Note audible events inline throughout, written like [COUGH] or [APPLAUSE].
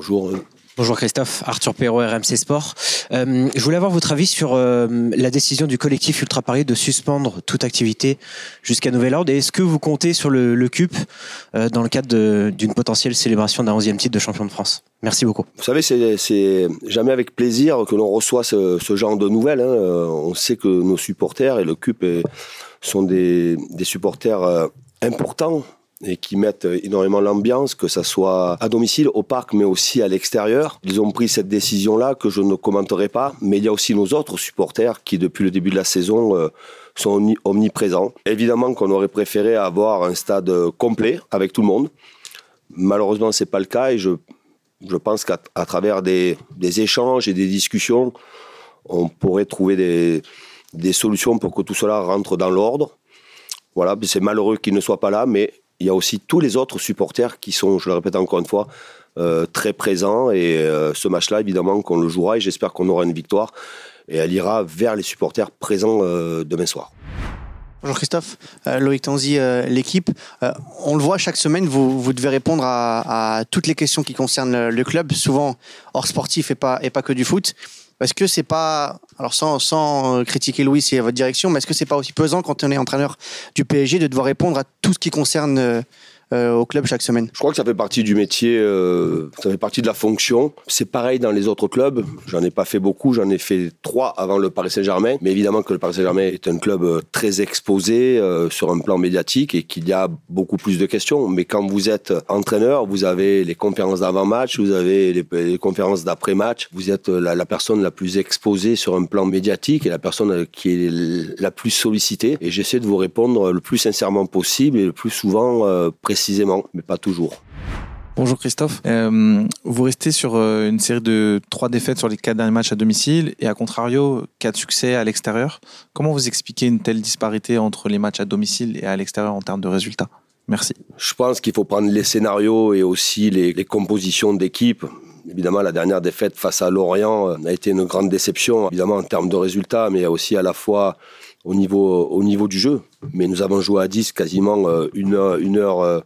Bonjour. Bonjour Christophe, Arthur Perrault, RMC Sport. Euh, je voulais avoir votre avis sur euh, la décision du collectif Ultra Paris de suspendre toute activité jusqu'à nouvel ordre. Est-ce que vous comptez sur le, le CUP euh, dans le cadre d'une potentielle célébration d'un 11e titre de champion de France? Merci beaucoup. Vous savez, c'est jamais avec plaisir que l'on reçoit ce, ce, genre de nouvelles. Hein. On sait que nos supporters et le CUP sont des, des supporters importants et qui mettent énormément l'ambiance, que ça soit à domicile, au parc, mais aussi à l'extérieur. Ils ont pris cette décision-là que je ne commenterai pas, mais il y a aussi nos autres supporters qui, depuis le début de la saison, euh, sont omniprésents. Évidemment qu'on aurait préféré avoir un stade complet avec tout le monde. Malheureusement, c'est pas le cas et je, je pense qu'à travers des, des, échanges et des discussions, on pourrait trouver des, des solutions pour que tout cela rentre dans l'ordre. Voilà, c'est malheureux qu'il ne soit pas là, mais il y a aussi tous les autres supporters qui sont, je le répète encore une fois, euh, très présents. Et euh, ce match-là, évidemment, qu'on le jouera et j'espère qu'on aura une victoire. Et elle ira vers les supporters présents euh, demain soir. Bonjour Christophe, Loïc Tanzi, l'équipe. on le voit chaque semaine, vous, devez répondre à, à, toutes les questions qui concernent le club, souvent hors sportif et pas, et pas que du foot. Est-ce que c'est pas, alors sans, sans critiquer Louis et votre direction, mais est-ce que c'est pas aussi pesant quand on est entraîneur du PSG de devoir répondre à tout ce qui concerne euh, au club chaque semaine Je crois que ça fait partie du métier, euh, ça fait partie de la fonction. C'est pareil dans les autres clubs. J'en ai pas fait beaucoup, j'en ai fait trois avant le Paris Saint-Germain. Mais évidemment que le Paris Saint-Germain est un club euh, très exposé sur un plan médiatique et qu'il y a beaucoup plus de questions. Mais quand vous êtes entraîneur, vous avez les conférences d'avant-match, vous avez les, conférences d'après-match. Vous êtes la, la, personne la plus exposée sur un plan médiatique et la personne qui est la plus sollicitée. Et j'essaie de vous répondre le plus sincèrement possible et le plus souvent précisément précisément, mais pas toujours. Bonjour Christophe. Euh, vous restez sur euh, une série de trois défaites sur les quatre derniers matchs à domicile et à contrario, quatre succès à l'extérieur. Comment vous expliquez une telle disparité entre les matchs à domicile et à l'extérieur en termes de résultats? Merci. Je pense qu'il faut prendre les scénarios et aussi les, les compositions d'équipe. Évidemment, la dernière défaite face à Lorient euh, a été une grande déception, évidemment en termes de résultats, mais aussi à la fois au niveau, au niveau du jeu. Mais nous avons joué à 10 quasiment euh, une heure, euh,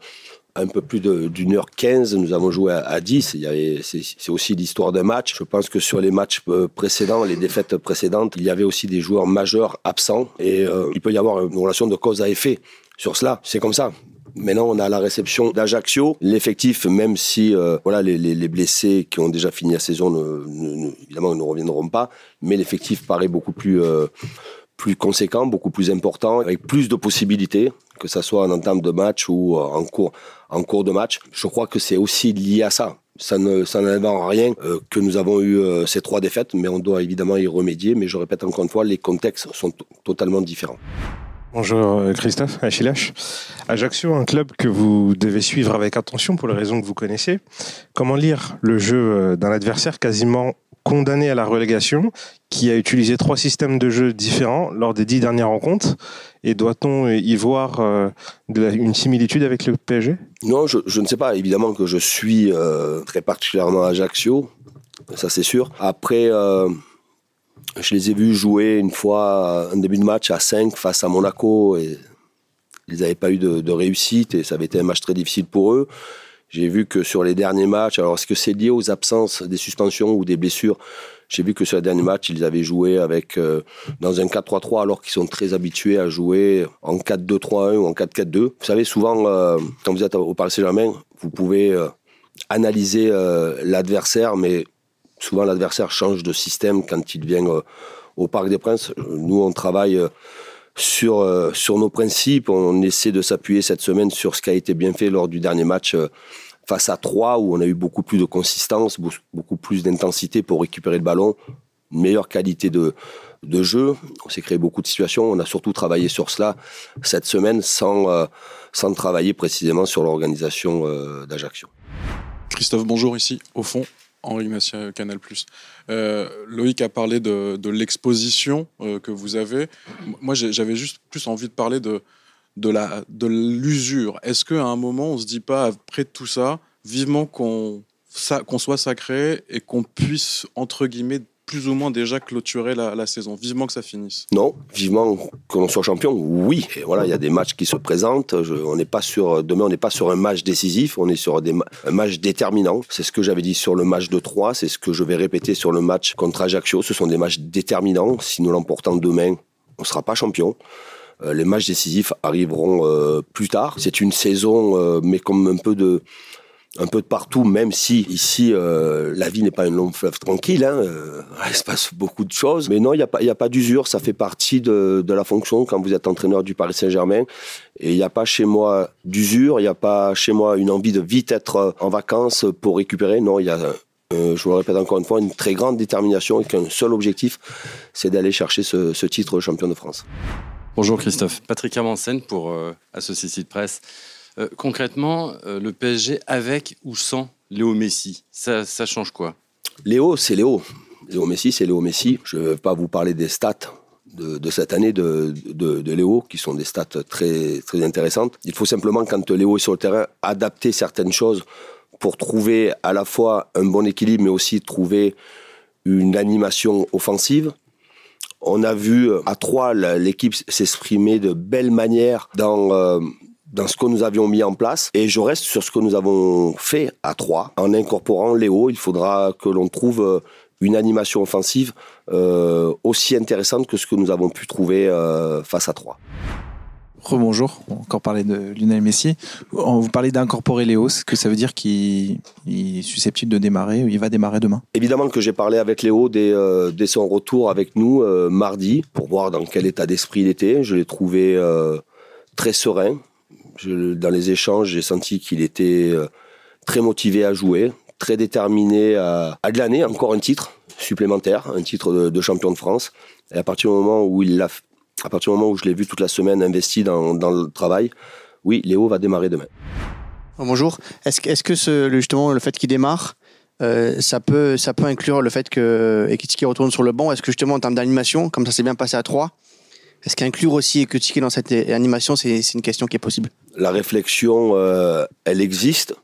un peu plus d'une heure 15, nous avons joué à, 10. C'est aussi l'histoire d'un match. Je pense que sur les matchs euh, précédents, les défaites précédentes, il y avait aussi des joueurs majeurs absents. Et il peut y avoir une relation de cause à effet sur cela. C'est comme ça. Maintenant, on a la réception d'Ajaccio. L'effectif, même si voilà les, les, les, blessés qui ont déjà fini la saison, ne, évidemment, ne reviendront pas, mais l'effectif paraît beaucoup plus plus conséquent, beaucoup plus important, avec plus de possibilités, que ce soit en entame de match ou euh, en cours, en cours de match. Je crois que c'est aussi lié à ça. Ça ne ça en rien euh, que nous avons eu euh, ces trois défaites, mais on doit évidemment y remédier. Mais je répète encore une fois, les contextes sont totalement différents. Bonjour Christophe, Achilleach. Ajaccio, un club que vous devez suivre avec attention pour les raisons que vous connaissez. Comment lire le jeu d'un adversaire quasiment condamné à la relégation, qui a utilisé trois systèmes de jeu différents lors des dix dernières rencontres. Et doit-on y voir euh, une similitude avec le PSG Non, je, ne sais pas. Évidemment que je suis euh, très particulièrement Ajaccio, ça c'est sûr. Après, euh, je les ai vus jouer une fois un début de match à 5 face à Monaco et ils n'avaient pas eu de, de réussite et ça avait été un match très difficile pour eux. J'ai vu que sur les derniers matchs, alors est-ce que c'est lié aux absences des suspensions ou des blessures? J'ai vu que sur les derniers matchs, ils avaient joué avec euh, dans un 4-3-3 alors qu'ils sont très habitués à jouer en 4-2-3-1 ou en 4-4-2. Vous savez, souvent, euh, quand vous êtes au Paris Saint-Germain, vous pouvez euh, analyser l'adversaire, mais souvent l'adversaire change de système quand il vient au Parc des Princes. Nous, on travaille sur, sur nos principes. On essaie de s'appuyer cette semaine sur ce qui a été bien fait lors du dernier match face à Troyes, où on a eu beaucoup plus de consistance, beaucoup plus d'intensité pour récupérer le ballon, meilleure qualité de, jeu. On s'est créé beaucoup de situations. On a surtout travaillé sur cela cette semaine sans, euh, sans travailler précisément sur l'organisation d'Ajaccio. Christophe, bonjour ici, au fond. Henri Massia, Canal+. Euh, Loïc a parlé de, l'exposition euh, que vous avez. Moi, j'avais juste plus envie de parler de, de, la, de l'usure. Est-ce qu'à un moment, on se dit pas, après tout ça, vivement qu'on, soit sacré et qu'on puisse, entre guillemets, plus ou moins déjà clôturé la, saison? Vivement que ça finisse. Non, vivement que l'on soit champion, oui. Et voilà, il y a des matchs qui se présentent. on n'est pas sur, demain, on n'est pas sur un match décisif, on est sur des, un match déterminant. C'est ce que j'avais dit sur le match de 3, c'est ce que je vais répéter sur le match contre Ajaccio. Ce sont des matchs déterminants. Si nous l'emportons demain, on ne sera pas champion. Euh, les matchs décisifs arriveront euh, plus tard. C'est une saison, euh, mais comme un peu de un peu de partout, même si ici la vie n'est pas une longue fleuve tranquille. Hein, [LAUGHS] il se passe beaucoup de choses, mais non, il n'y a pas, a pas d'usure. Ça fait partie de, la fonction quand vous êtes entraîneur du Paris Saint-Germain. Et il n'y a pas chez moi d'usure. Il n'y a pas chez moi une envie de vite être en vacances pour récupérer. Non, il y a je vous le répète encore une fois, une très grande détermination et qu'un seul objectif, c'est d'aller chercher ce, ce titre de champion de France. Bonjour Christophe. Patrick Amansen pour euh, Associated Press. Euh, concrètement, euh, le PSG avec ou sans Léo Messi, ça, change quoi? Léo, c'est Léo. Léo Messi, c'est Léo Messi. Je ne vais pas vous parler des stats de, cette année de, de, Léo, qui sont des stats très, très intéressantes. Il faut simplement, quand Léo est sur le terrain, adapter certaines choses pour trouver à la fois un bon équilibre, mais aussi trouver une animation offensive. On a vu euh, à trois l'équipe s'exprimer de belle manière dans euh, dans ce que nous avions mis en place. Et je reste sur ce que nous avons fait à trois. En incorporant Léo, il faudra que l'on trouve euh, une animation offensive aussi intéressante que ce que nous avons pu trouver face à trois. Rebonjour, on encore parler de Lionel Messi. Vous parlez d'incorporer Léo, ce que ça veut dire qu'il est susceptible de démarrer, il va démarrer demain? Évidemment que j'ai parlé avec Léo dès, euh, son retour avec nous euh, mardi pour voir dans quel état d'esprit il était. Je l'ai trouvé euh, très serein. dans les échanges, j'ai senti qu'il était très motivé à jouer, très déterminé à, à glaner encore un titre supplémentaire, un titre de, de champion de France. Et à partir du moment où il l'a à partir du moment où je l'ai vu toute la semaine investi dans, dans, le travail, oui, Léo va démarrer demain. Oh, bonjour. Est-ce est que ce, justement le fait qu'il démarre, euh, ça, peut, ça peut inclure le fait que Ekitiki retourne sur le banc? Est-ce que justement en termes d'animation, comme ça s'est bien passé à 3, est-ce qu'inclure aussi Ekitiki dans cette animation, c'est une question qui est possible? La réflexion, euh, elle existe.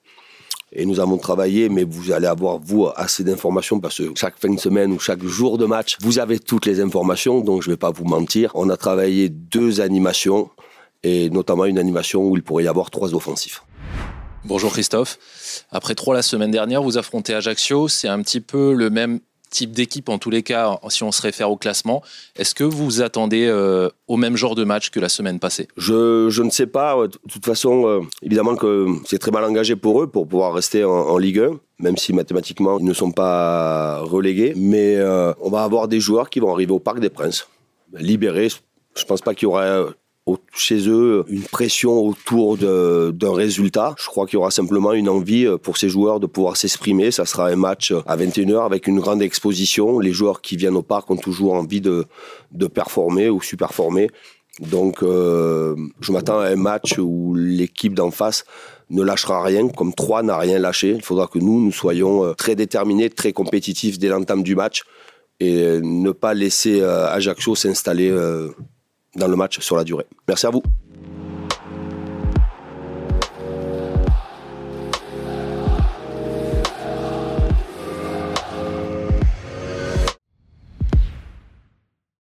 Et nous avons travaillé, mais vous allez avoir, vous, assez d'informations parce que chaque fin de semaine ou chaque jour de match, vous avez toutes les informations, donc je ne vais pas vous mentir. On a travaillé deux animations, et notamment une animation où il pourrait y avoir trois offensifs. Bonjour Christophe. Après trois la semaine dernière, vous affrontez Ajaccio. C'est un petit peu le même type d'équipe en tous les cas, si on se réfère au classement. Est-ce que vous attendez euh, au même genre de match que la semaine passée? Je, je, ne sais pas. De toute façon, euh, évidemment que c'est très mal engagé pour eux pour pouvoir rester en, Ligue 1 même si mathématiquement ils ne sont pas relégués. Mais euh, on va avoir des joueurs qui vont arriver au Parc des Princes, libérés. Je pense pas qu'il y aura chez eux une pression autour d'un résultat. Je crois qu'il y aura simplement une envie euh, pour ces joueurs de pouvoir s'exprimer. Ça sera un match à 21h avec une grande exposition. Les joueurs qui viennent au parc ont toujours envie de, performer ou superformer. Donc euh, je m'attends à un match où l'équipe d'en face ne lâchera rien, comme 3 n'a rien lâché. Il faudra que nous, nous soyons euh, très déterminés, très compétitifs dès l'entame du match et ne pas laisser Ajaccio s'installer dans le match sur la durée. Merci à vous.